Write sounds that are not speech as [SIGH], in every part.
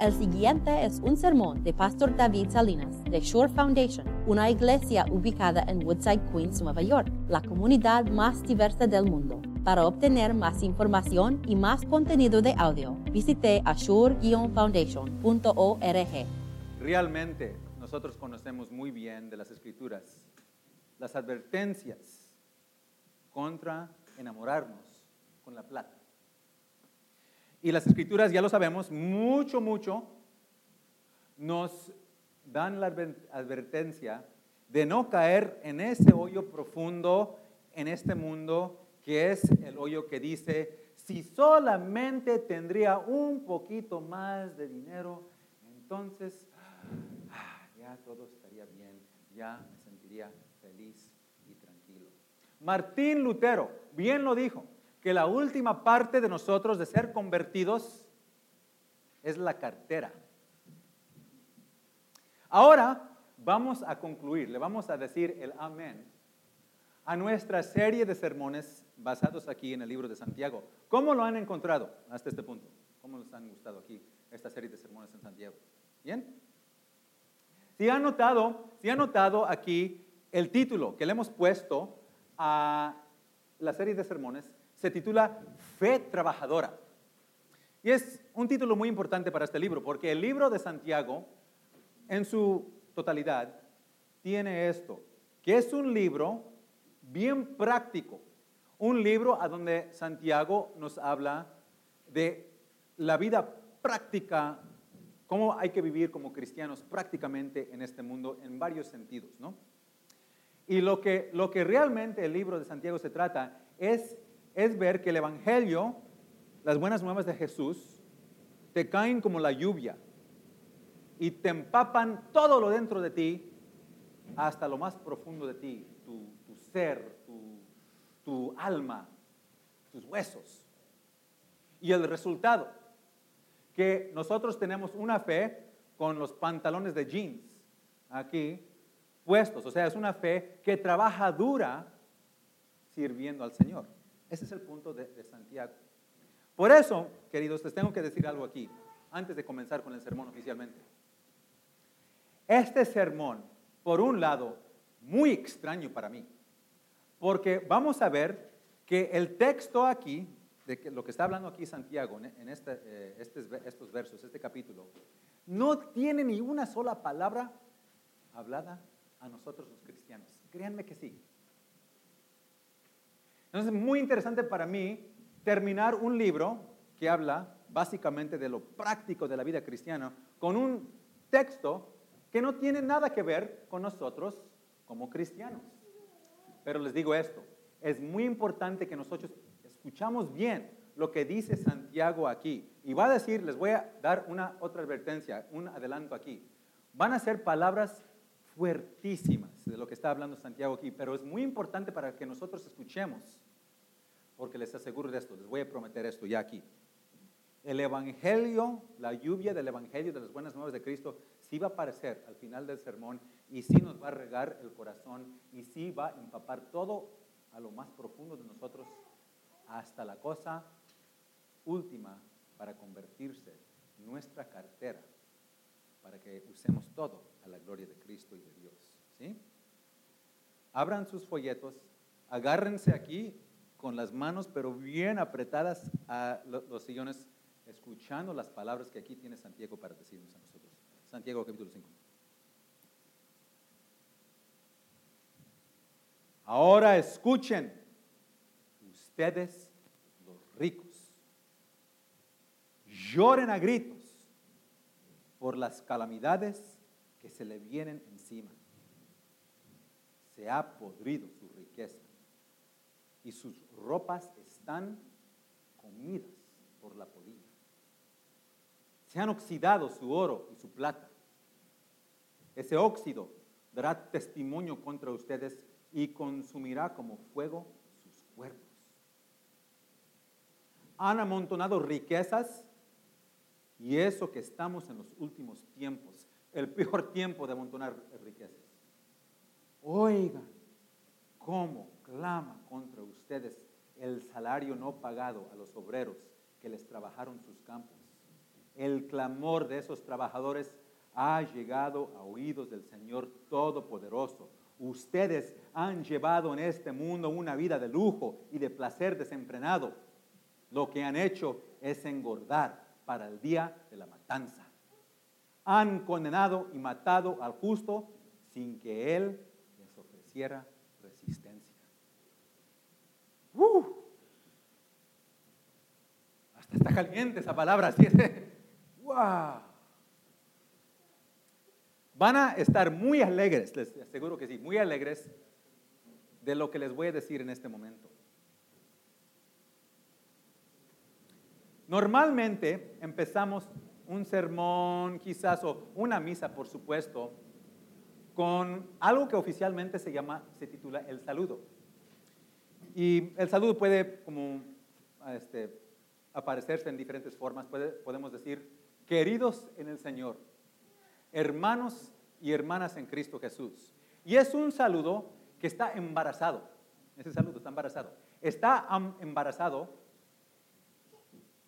El siguiente es un sermón de Pastor David Salinas de Shore Foundation, una iglesia ubicada en Woodside, Queens, Nueva York, la comunidad más diversa del mundo. Para obtener más información y más contenido de audio, visite ashore-foundation.org. Realmente nosotros conocemos muy bien de las escrituras las advertencias contra enamorarnos con la plata. Y las escrituras, ya lo sabemos, mucho, mucho nos dan la advertencia de no caer en ese hoyo profundo en este mundo que es el hoyo que dice, si solamente tendría un poquito más de dinero, entonces ah, ya todo estaría bien, ya me sentiría feliz y tranquilo. Martín Lutero bien lo dijo, que la última parte de nosotros de ser convertidos es la cartera. Ahora vamos a concluir, le vamos a decir el amén a nuestra serie de sermones basados aquí en el libro de Santiago. ¿Cómo lo han encontrado hasta este punto? ¿Cómo les han gustado aquí esta serie de sermones en Santiago? ¿Bien? Si han notado, si han notado aquí el título que le hemos puesto a la serie de sermones, se titula Fe Trabajadora. Y es un título muy importante para este libro, porque el libro de Santiago, en su totalidad, tiene esto, que es un libro bien práctico, un libro a donde Santiago nos habla de la vida práctica, cómo hay que vivir como cristianos prácticamente en este mundo en varios sentidos, ¿no? Y lo que, lo que realmente el libro de Santiago se trata es es ver que el Evangelio, las buenas nuevas de Jesús, te caen como la lluvia y te empapan todo lo dentro de ti hasta lo más profundo de ti, tu, ser, tu, tu alma, tus huesos. Y el resultado, que nosotros tenemos una fe con los pantalones de jeans aquí puestos, o sea, es una fe que trabaja dura sirviendo al Señor. Ese es el punto de, Santiago. Por eso, queridos, les tengo que decir algo aquí, antes de comenzar con el sermón oficialmente. Este sermón, por un lado, muy extraño para mí, porque vamos a ver que el texto aquí, de lo que está hablando aquí Santiago en este, eh, estos versos, este capítulo, no tiene ni una sola palabra hablada a nosotros los cristianos. Créanme que sí. Entonces es muy interesante para mí terminar un libro que habla básicamente de lo práctico de la vida cristiana con un texto que no tiene nada que ver con nosotros como cristianos. Pero les digo esto, es muy importante que nosotros escuchamos bien lo que dice Santiago aquí. Y va a decir, les voy a dar una otra advertencia, un adelanto aquí. Van a ser palabras fuertísimas de lo que está hablando Santiago aquí, pero es muy importante para que nosotros escuchemos, porque les aseguro de esto, les voy a prometer esto ya aquí. El Evangelio, la lluvia del Evangelio de las buenas nuevas de Cristo, sí va a aparecer al final del sermón y sí nos va a regar el corazón y sí va a empapar todo a lo más profundo de nosotros hasta la cosa última para convertirse nuestra cartera para que usemos todo a la gloria de Cristo y de Dios. ¿sí? Abran sus folletos, agárrense aquí con las manos, pero bien apretadas a los sillones, escuchando las palabras que aquí tiene Santiago para decirnos a nosotros. Santiago capítulo 5. Ahora escuchen ustedes los ricos. Lloren a gritos por las calamidades que se le vienen encima. Se ha podrido su riqueza y sus ropas están comidas por la polilla. Se han oxidado su oro y su plata. Ese óxido dará testimonio contra ustedes y consumirá como fuego sus cuerpos. Han amontonado riquezas y eso que estamos en los últimos tiempos, el peor tiempo de amontonar riquezas. Oigan cómo clama contra ustedes el salario no pagado a los obreros que les trabajaron sus campos. el clamor de esos trabajadores ha llegado a oídos del Señor Todopoderoso. Ustedes han llevado en este mundo una vida de lujo y de placer desenfrenado. Lo que han hecho es engordar para el día de la matanza. Han condenado y matado al justo sin que Él ofreciera resistencia. ¡Uh! Hasta está caliente esa palabra, así ¡Wow! Van a estar muy alegres, les aseguro que sí, muy alegres de lo que les voy a decir en este momento. Normalmente empezamos un sermón quizás o una misa, por supuesto, con algo que oficialmente se llama, se titula el saludo. Y el saludo puede como este, aparecerse en diferentes formas. podemos decir, queridos en el Señor, hermanos y hermanas en Cristo Jesús. Y es un saludo que está embarazado. Ese saludo está embarazado. Está embarazado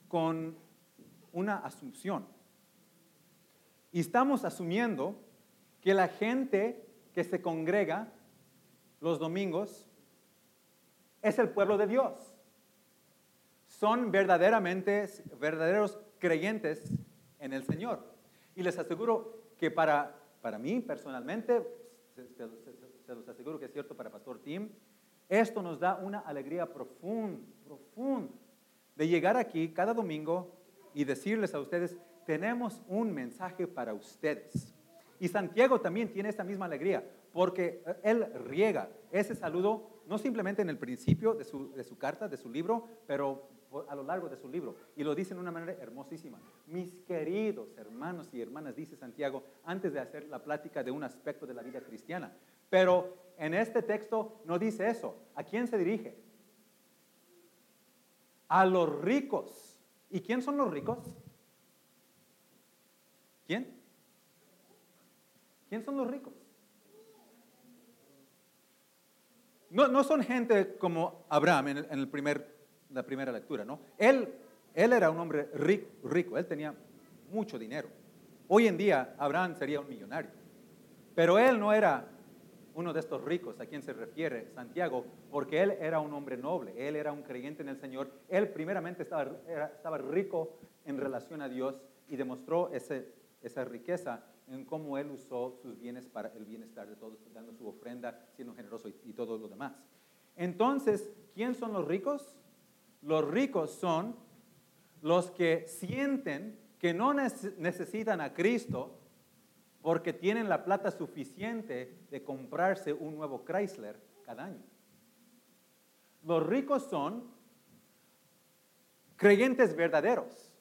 con una asunción. Y estamos asumiendo que la gente que se congrega los domingos es el pueblo de Dios. Son verdaderamente verdaderos creyentes en el Señor. Y les aseguro que para, para mí personalmente, se, los aseguro que es cierto para Pastor Tim, esto nos da una alegría profunda, profunda, de llegar aquí cada domingo y decirles a ustedes, tenemos un mensaje para ustedes. Y Santiago también tiene esa misma alegría, porque él riega ese saludo no simplemente en el principio de su, de su carta, de su libro, pero a lo largo de su libro. Y lo dice de una manera hermosísima. Mis queridos hermanos y hermanas, dice Santiago, antes de hacer la plática de un aspecto de la vida cristiana. Pero en este texto no dice eso. ¿A quién se dirige? A los ricos. ¿Y quién son los ricos? ¿Quién? ¿Quién son los ricos? No, no son gente como Abraham en, el, primer, la primera lectura, ¿no? Él, él era un hombre rico, rico, él tenía mucho dinero. Hoy en día Abraham sería un millonario, pero él no era uno de estos ricos a quien se refiere Santiago, porque él era un hombre noble, él era un creyente en el Señor, él primeramente estaba, estaba rico en relación a Dios y demostró ese, esa riqueza en cómo él usó sus bienes para el bienestar de todos, dando su ofrenda, siendo generoso y, todo lo demás. Entonces, ¿quién son los ricos? Los ricos son los que sienten que no necesitan a Cristo porque tienen la plata suficiente de comprarse un nuevo Chrysler cada año. Los ricos son creyentes verdaderos,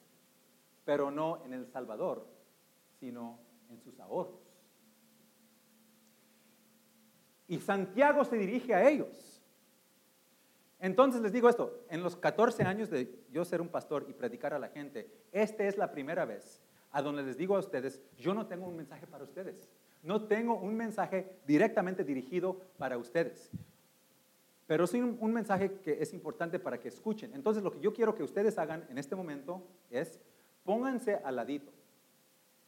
pero no en el Salvador, sino en sus ahorros. Y Santiago se dirige a ellos. Entonces les digo esto, en los 14 años de yo ser un pastor y predicar a la gente, esta es la primera vez a donde les digo a ustedes, yo no tengo un mensaje para ustedes. No tengo un mensaje directamente dirigido para ustedes. Pero sí un, un, mensaje que es importante para que escuchen. Entonces lo que yo quiero que ustedes hagan en este momento es pónganse al ladito.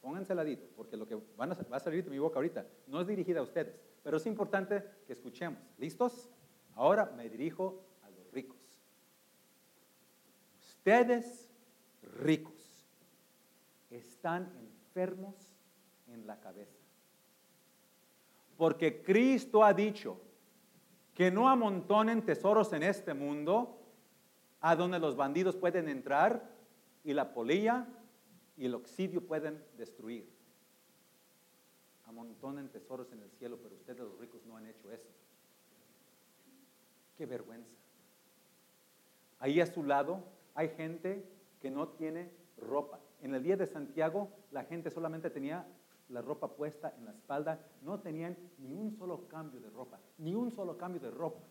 Pónganse ladito, porque lo que va a salir de mi boca ahorita no es dirigida a ustedes, pero es importante que escuchemos. ¿Listos? Ahora me dirijo a los ricos. Ustedes ricos están enfermos en la cabeza. Porque Cristo ha dicho que no amontonen tesoros en este mundo a donde los bandidos pueden entrar y la polilla y el oxidio pueden destruir. Amontonen tesoros en el cielo, pero ustedes los ricos no han hecho eso. Qué vergüenza. Ahí a su lado hay gente que no tiene ropa. En el día de Santiago la gente solamente tenía la ropa puesta en la espalda, no tenían ni un solo cambio de ropa, ni un solo cambio de ropa.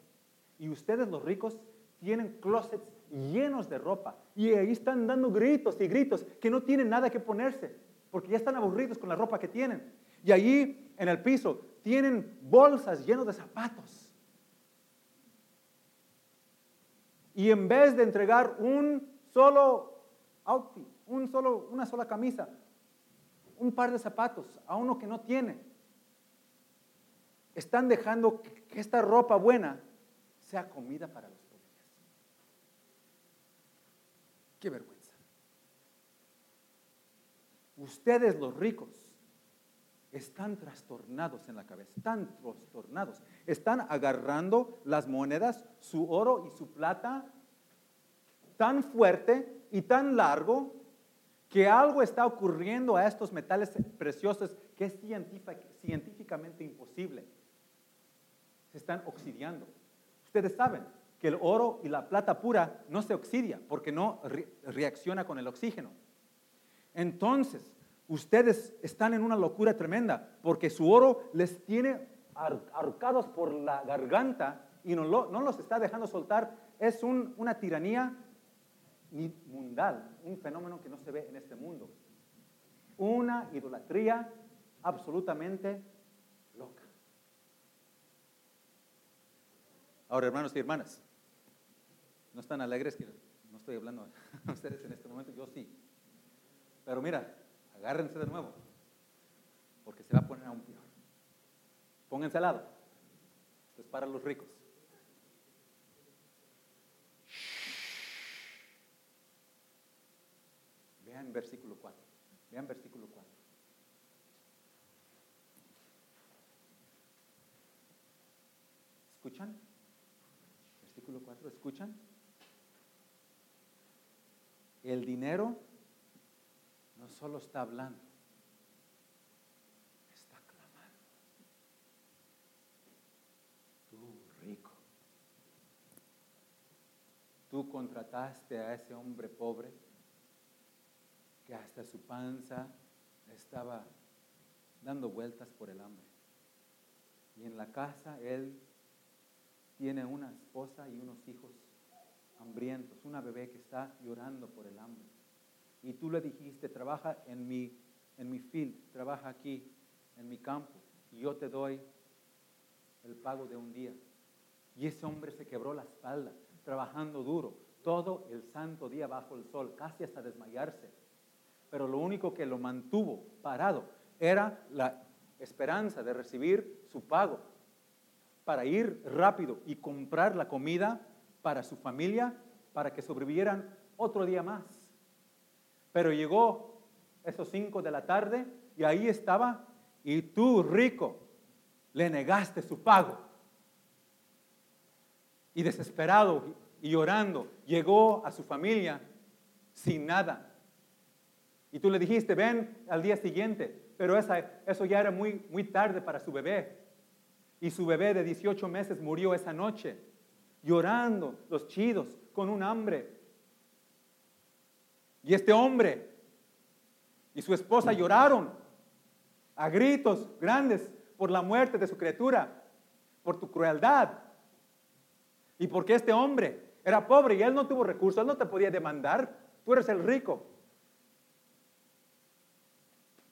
Y ustedes los ricos tienen closets llenos de ropa y ahí están dando gritos y gritos que no tienen nada que ponerse porque ya están aburridos con la ropa que tienen. Y allí en el piso tienen bolsas llenas de zapatos. Y en vez de entregar un solo outfit, un solo, una sola camisa, un par de zapatos a uno que no tiene. Están dejando que esta ropa buena sea comida para los pobres. Qué vergüenza. Ustedes los ricos están trastornados en la cabeza, están trastornados. Están agarrando las monedas, su oro y su plata tan fuerte y tan largo que algo está ocurriendo a estos metales preciosos que es científicamente imposible. Se están oxidando. Ustedes saben que el oro y la plata pura no se oxidia porque no reacciona con el oxígeno. Entonces, ustedes están en una locura tremenda porque su oro les tiene arcados por la garganta y no, los está dejando soltar. Es una tiranía mundial, un fenómeno que no se ve en este mundo. Una idolatría absolutamente loca. Ahora, hermanos y hermanas, ¿no están alegres que no estoy hablando [LAUGHS] a ustedes en este momento? Yo sí. Pero mira, agárrense de nuevo, porque se va a poner aún peor. Pónganse al lado. Es para los ricos. Vean versículo 4. Vean versículo 4. ¿Escuchan? Versículo 4, ¿escuchan? El dinero no solo está hablando, está clamando. Tú rico, tú contrataste a ese hombre pobre que hasta su panza estaba dando vueltas por el hambre. Y en la casa él tiene una esposa y unos hijos hambrientos, una bebé que está llorando por el hambre. Y tú le dijiste, trabaja en mi, en mi field, trabaja aquí, en mi campo, y yo te doy el pago de un día. Y ese hombre se quebró la espalda, trabajando duro, todo el santo día bajo el sol, casi hasta desmayarse. Pero lo único que lo mantuvo parado era la esperanza de recibir su pago para ir rápido y comprar la comida para su familia, para que sobrevivieran otro día más. Pero llegó esos cinco de la tarde y ahí estaba, y tú, rico, le negaste su pago. Y desesperado y llorando, llegó a su familia sin nada. Y tú le dijiste, ven al día siguiente, pero eso ya era muy, muy tarde para su bebé. Y su bebé de 18 meses murió esa noche, llorando, los chidos, con un hambre. Y este hombre y su esposa lloraron a gritos grandes por la muerte de su criatura, por tu crueldad. Y porque este hombre era pobre y él no tuvo recursos, él no te podía demandar, tú eres el rico.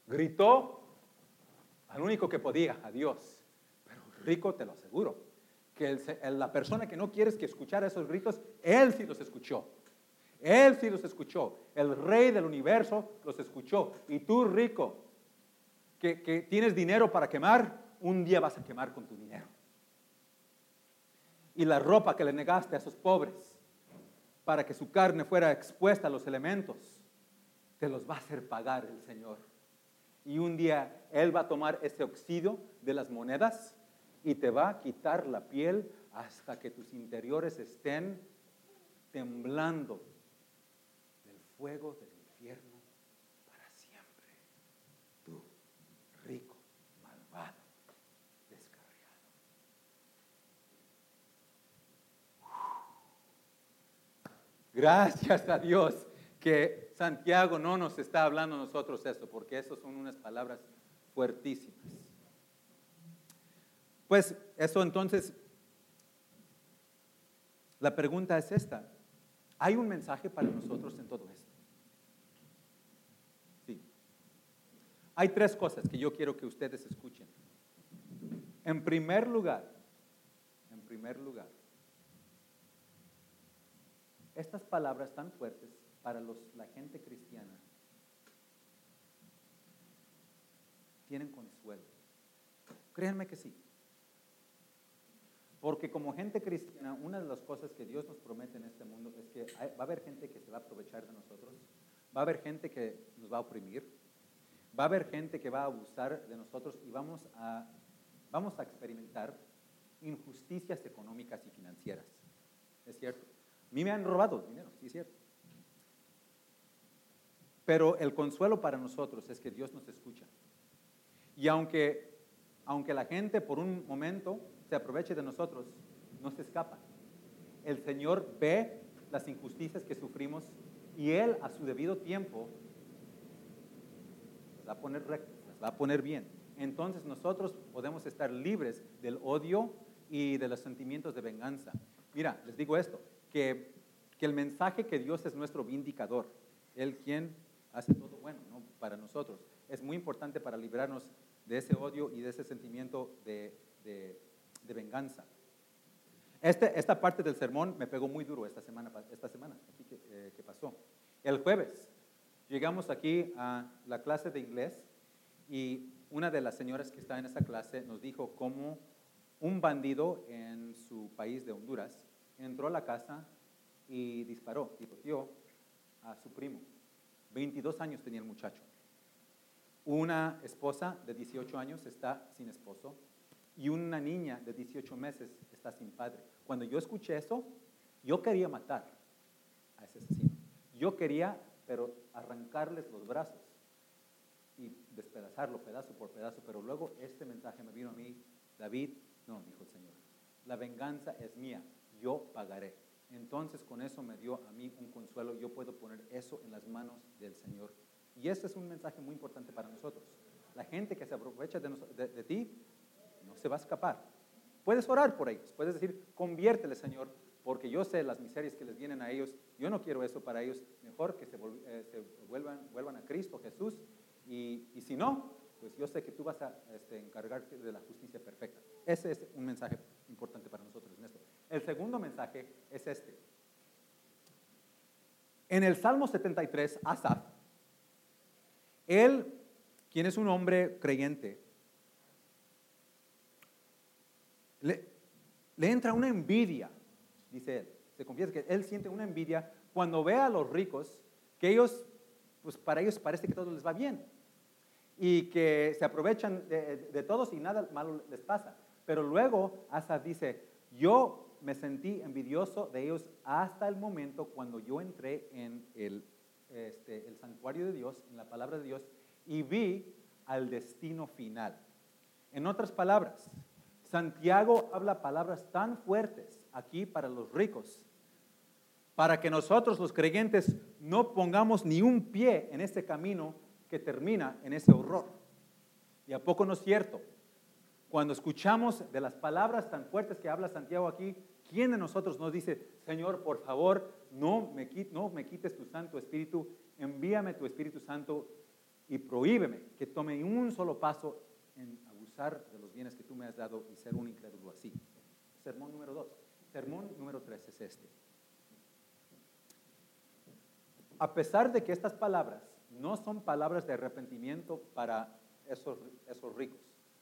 Gritó al único que podía, a Dios rico, te lo aseguro, que la persona que no quieres que escuchara esos gritos, él sí los escuchó. Él sí los escuchó. El rey del universo los escuchó. Y tú, rico, que, que tienes dinero para quemar, un día vas a quemar con tu dinero. Y la ropa que le negaste a esos pobres para que su carne fuera expuesta a los elementos, te los va a hacer pagar el Señor. Y un día Él va a tomar ese oxidio de las monedas y te va a quitar la piel hasta que tus interiores estén temblando del fuego del infierno para siempre. Tú, rico, malvado, descarriado. Gracias a Dios que Santiago no nos está hablando a nosotros esto, porque eso son unas palabras fuertísimas. Pues eso entonces, la pregunta es esta. ¿Hay un mensaje para nosotros en todo esto? Sí. Hay tres cosas que yo quiero que ustedes escuchen. En primer lugar, en primer lugar, estas palabras tan fuertes para la gente cristiana tienen consuelo. Créanme que sí. Porque como gente cristiana, una de las cosas que Dios nos promete en este mundo es que va a haber gente que se va a aprovechar de nosotros, va a haber gente que nos va a oprimir, va a haber gente que va a abusar de nosotros y vamos a, vamos a experimentar injusticias económicas y financieras. ¿Es cierto? A mí me han robado dinero, sí es cierto. Pero el consuelo para nosotros es que Dios nos escucha. Y aunque, aunque la gente por un momento se aproveche de nosotros, no se escapa. El Señor ve las injusticias que sufrimos y Él a su debido tiempo las va a poner rectas, va a poner bien. Entonces nosotros podemos estar libres del odio y de los sentimientos de venganza. Mira, les digo esto, que, que el mensaje que Dios es nuestro vindicador, Él quien hace todo bueno para nosotros, es muy importante para librarnos de ese odio y de ese sentimiento de, de venganza. Este, esta parte del sermón me pegó muy duro esta semana, esta semana aquí que, eh, que pasó. El jueves llegamos aquí a la clase de inglés y una de las señoras que está en esa clase nos dijo cómo un bandido en su país de Honduras entró a la casa y disparó y cogió a su primo. 22 años tenía el muchacho. Una esposa de 18 años está sin esposo y una niña de 18 meses está sin padre. Cuando yo escuché eso, yo quería matar a ese asesino. Yo quería, pero arrancarles los brazos y despedazarlo pedazo por pedazo, pero luego este mensaje me vino a mí, David, no, dijo el Señor, la venganza es mía, yo pagaré. Entonces con eso me dio a mí un consuelo, yo puedo poner eso en las manos del Señor. Y este es un mensaje muy importante para nosotros. La gente que se aprovecha de, de ti no se va a escapar. Puedes orar por ellos, puedes decir, conviértele, Señor, porque yo sé las miserias que les vienen a ellos, yo no quiero eso para ellos, mejor que se, eh, vuelvan, vuelvan, a Cristo Jesús, y, si no, pues yo sé que tú vas a este, encargarte de la justicia perfecta. Ese es un mensaje importante para nosotros en esto. El segundo mensaje es este. En el Salmo 73, Asaf, él, quien es un hombre creyente, le, entra una envidia, dice él. Se confiesa que él siente una envidia cuando ve a los ricos que ellos, pues para ellos parece que todo les va bien y que se aprovechan de, todos y nada malo les pasa. Pero luego Asaf dice, yo me sentí envidioso de ellos hasta el momento cuando yo entré en el, este, el santuario de Dios, en la palabra de Dios, y vi al destino final. En otras palabras, Santiago habla palabras tan fuertes aquí para los ricos, para que nosotros los creyentes no pongamos ni un pie en este camino que termina en ese horror. ¿Y a poco no es cierto? Cuando escuchamos de las palabras tan fuertes que habla Santiago aquí, ¿quién de nosotros nos dice, Señor, por favor, no me, quites tu Santo Espíritu, envíame tu Espíritu Santo y prohíbeme que tome un solo paso en de los bienes que tú me has dado y ser un incrédulo así. Sermón número dos. Sermón número tres es este. A pesar de que estas palabras no son palabras de arrepentimiento para esos ricos,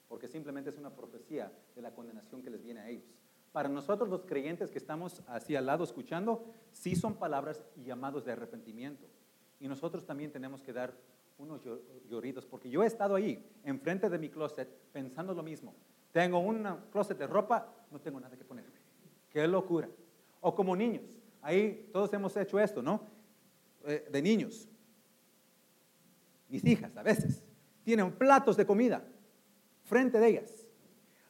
porque simplemente es una profecía de la condenación que les viene a ellos. Para nosotros los creyentes que estamos así al lado escuchando, sí son palabras y llamados de arrepentimiento. Y nosotros también tenemos que dar unos lloridos, porque yo he estado ahí, enfrente de mi closet, pensando lo mismo. Tengo un closet de ropa, no tengo nada que ponerme. Qué locura. O como niños, ahí todos hemos hecho esto, ¿no? Eh, de niños. Mis hijas a veces tienen platos de comida frente de ellas.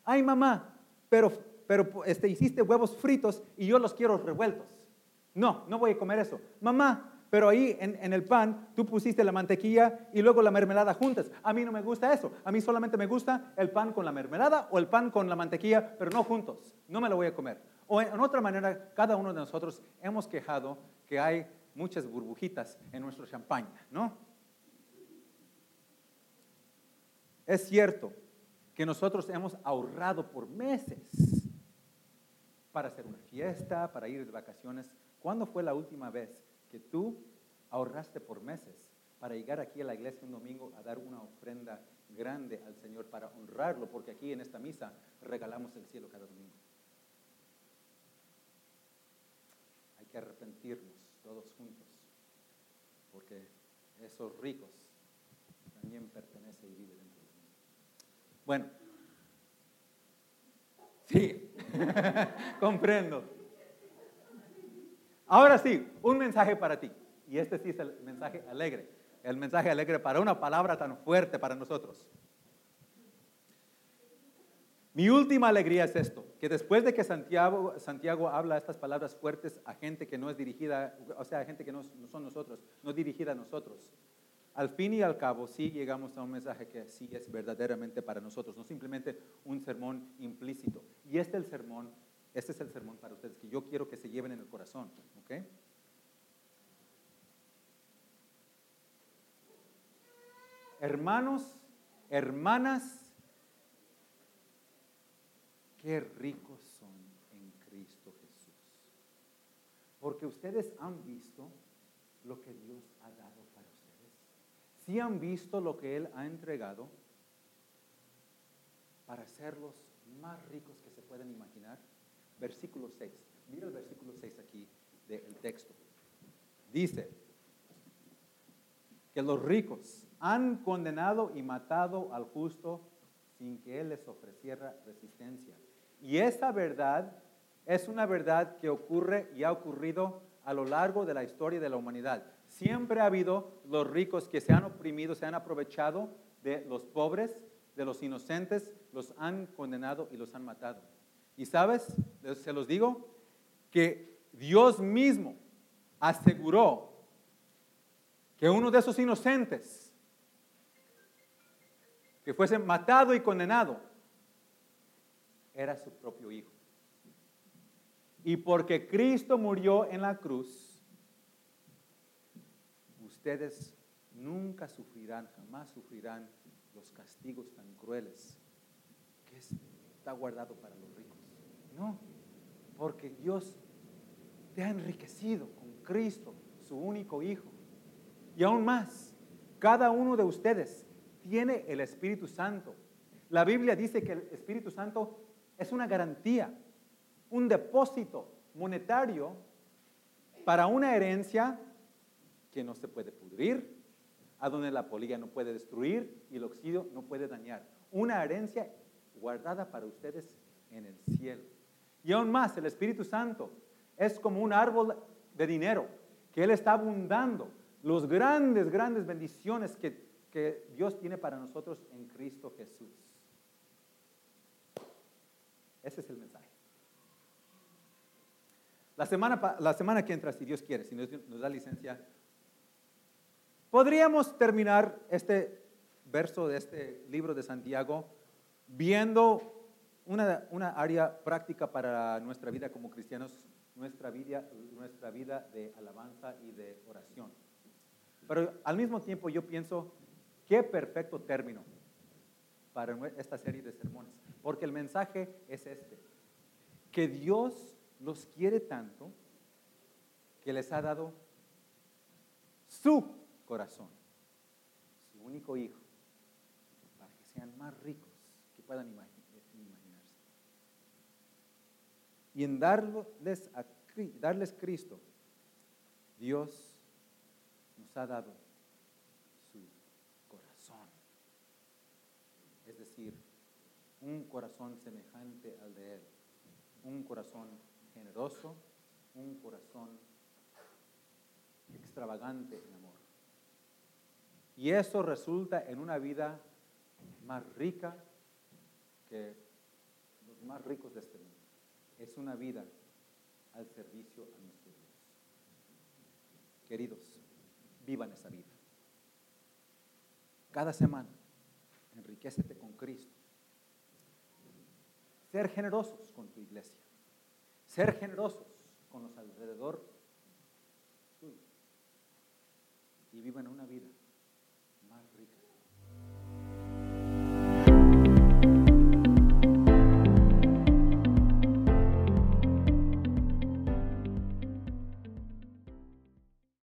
Ay, mamá, pero, pero este, hiciste huevos fritos y yo los quiero revueltos. No, no voy a comer eso. Mamá, pero ahí en, el pan tú pusiste la mantequilla y luego la mermelada juntas. A mí no me gusta eso. A mí solamente me gusta el pan con la mermelada o el pan con la mantequilla, pero no juntos. No me lo voy a comer. O en, otra manera, cada uno de nosotros hemos quejado que hay muchas burbujitas en nuestro champaña, ¿no? Es cierto que nosotros hemos ahorrado por meses para hacer una fiesta, para ir de vacaciones. ¿Cuándo fue la última vez que tú ahorraste por meses para llegar aquí a la iglesia un domingo a dar una ofrenda grande al Señor para honrarlo, porque aquí en esta misa regalamos el cielo cada domingo. Hay que arrepentirnos todos juntos, porque esos ricos también pertenece y vive dentro de mí. Bueno, sí, [LAUGHS] comprendo. Ahora sí, un mensaje para ti. Y este sí es el mensaje alegre. El mensaje alegre para una palabra tan fuerte para nosotros. Mi última alegría es esto, que después de que Santiago, Santiago habla estas palabras fuertes a gente que no es dirigida, o sea, a gente que no, no son nosotros, no dirigida a nosotros, al fin y al cabo sí llegamos a un mensaje que sí es verdaderamente para nosotros, no simplemente un sermón implícito. Y este es el sermón, este es el sermón para ustedes que yo quiero que se lleven en el corazón, ¿ok? Hermanos, hermanas, qué ricos son en Cristo Jesús. Porque ustedes han visto lo que Dios ha dado para ustedes. Si han visto lo que Él ha entregado para hacerlos más ricos que se pueden imaginar. Versículo 6. Mira el versículo 6 aquí del texto. Dice que los ricos han condenado y matado al justo sin que Él les ofreciera resistencia. Y esta verdad es una verdad que ocurre y ha ocurrido a lo largo de la historia de la humanidad. Siempre ha habido los ricos que se han oprimido, se han aprovechado de los pobres, de los inocentes, los han condenado y los han matado. Y sabes, se los digo, que Dios mismo aseguró que uno de esos inocentes que fuese matado y condenado, era su propio hijo. Y porque Cristo murió en la cruz, ustedes nunca sufrirán, jamás sufrirán los castigos tan crueles que está guardado para los ricos. No, porque Dios te ha enriquecido con Cristo, su único Hijo. Y aún más, cada uno de ustedes tiene el Espíritu Santo. La Biblia dice que el Espíritu Santo es una garantía, un depósito monetario para una herencia que no se puede pudrir, a donde la polilla no puede destruir y el oxidio no puede dañar. Una herencia guardada para ustedes en el cielo. Y aún más, el Espíritu Santo es como un árbol de dinero que Él está abundando. Los grandes, grandes bendiciones que que Dios tiene para nosotros en Cristo Jesús. Ese es el mensaje. La semana, la semana que entra, si Dios quiere, si nos, da licencia, podríamos terminar este verso de este libro de Santiago viendo una, una, área práctica para nuestra vida como cristianos, nuestra vida, nuestra vida de alabanza y de oración. Pero al mismo tiempo yo pienso Qué perfecto término para esta serie de sermones. Porque el mensaje es este. Que Dios los quiere tanto que les ha dado su corazón, su único hijo, para que sean más ricos que puedan imaginarse. Y en darles, darles Cristo, Dios nos ha dado un corazón semejante al de Él, un corazón generoso, un corazón extravagante en amor. Y eso resulta en una vida más rica que los más ricos de este mundo. Es una vida al servicio a nuestro Dios. Queridos, vivan esa vida. Cada semana, enriquecete con Cristo ser generosos con tu iglesia. Ser generosos con los alrededor. Y vivan una vida